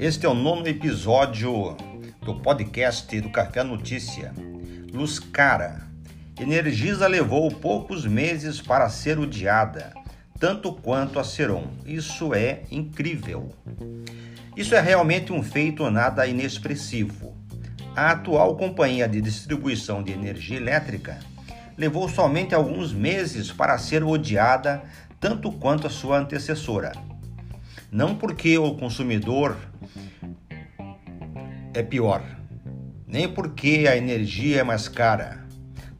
Este é o nono episódio do podcast do Café Notícia. Luz cara. Energisa levou poucos meses para ser odiada, tanto quanto a Seron. Isso é incrível. Isso é realmente um feito nada inexpressivo. A atual companhia de distribuição de energia elétrica levou somente alguns meses para ser odiada tanto quanto a sua antecessora. Não porque o consumidor é pior, nem porque a energia é mais cara,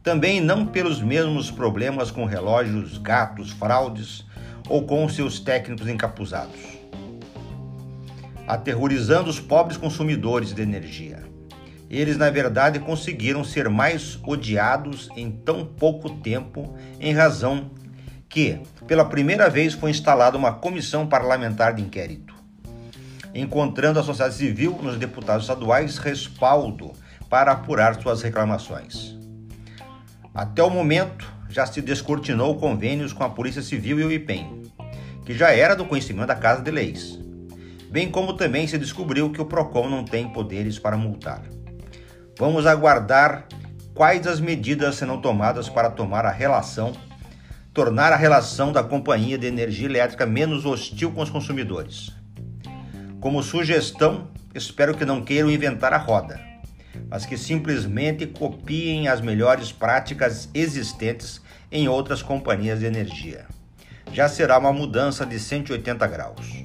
também não pelos mesmos problemas com relógios, gatos, fraudes ou com seus técnicos encapuzados, aterrorizando os pobres consumidores de energia. Eles, na verdade, conseguiram ser mais odiados em tão pouco tempo, em razão que, pela primeira vez, foi instalada uma comissão parlamentar de inquérito, encontrando a sociedade civil nos deputados estaduais respaldo para apurar suas reclamações. Até o momento, já se descortinou convênios com a Polícia Civil e o IPEM, que já era do conhecimento da Casa de Leis, bem como também se descobriu que o PROCON não tem poderes para multar. Vamos aguardar quais as medidas serão tomadas para tomar a relação, tornar a relação da companhia de energia elétrica menos hostil com os consumidores. Como sugestão, espero que não queiram inventar a roda, mas que simplesmente copiem as melhores práticas existentes em outras companhias de energia. Já será uma mudança de 180 graus.